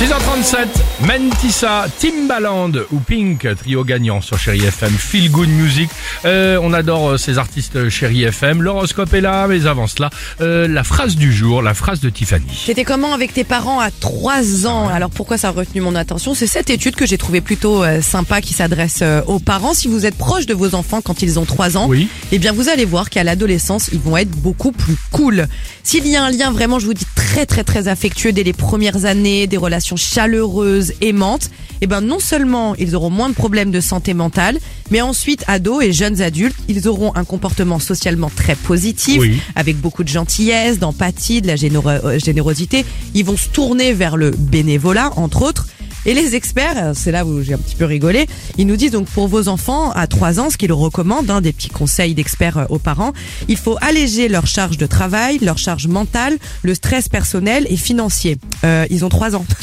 6h37, Mentissa, Timbaland ou Pink, trio gagnant sur Chéri FM, Feel Good Music. Euh, on adore euh, ces artistes Chéri FM. L'horoscope est là, mais avant cela, euh, la phrase du jour, la phrase de Tiffany. T'étais comment avec tes parents à 3 ans? Alors pourquoi ça a retenu mon attention? C'est cette étude que j'ai trouvée plutôt euh, sympa qui s'adresse euh, aux parents. Si vous êtes proche de vos enfants quand ils ont 3 ans, Oui. eh bien vous allez voir qu'à l'adolescence, ils vont être beaucoup plus cool. S'il y a un lien vraiment, je vous dis, très très très affectueux dès les premières années, des relations chaleureuses, aimantes, eh ben non seulement ils auront moins de problèmes de santé mentale, mais ensuite ados et jeunes adultes, ils auront un comportement socialement très positif, Oui. avec beaucoup de gentillesse, d'empathie, de la euh, générosité. Ils vont se tourner vers le bénévolat, entre autres. Et les experts, c'est là où j'ai un petit peu rigolé, ils nous disent donc pour vos enfants à 3 ans, ce qu'ils recommandent, hein, des petits conseils d'experts euh, aux parents, il faut alléger leur charge de travail, leur charge mentale, le stress personnel et financier. Euh, ils ont 3 ans.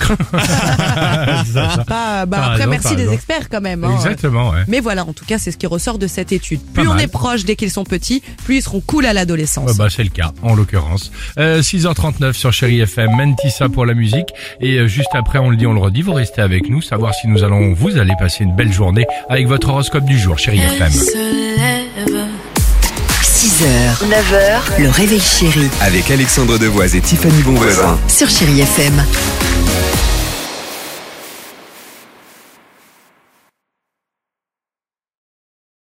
Bah, T'as après, raison, merci des experts quand même. hein. Exactement, ouais. Mais voilà, en tout cas, c'est ce qui ressort de cette étude. Pas Plus on mal. est proche dès qu'ils sont petits, plus ils seront cool à l'adolescence. Bah, c'est le cas, en l'occurrence. Euh, 6h39 sur Chéri FM, Mentissa pour la musique. Et euh, juste après, on le dit, on le redit, vous restez avec nous, savoir si nous allons, vous allez passer une belle journée avec votre horoscope du jour, Chéri FM. 6h, 9h, le réveil chéri Avec Alexandre Devoise et Tiffany Bonvoisin. sur Chéri FM.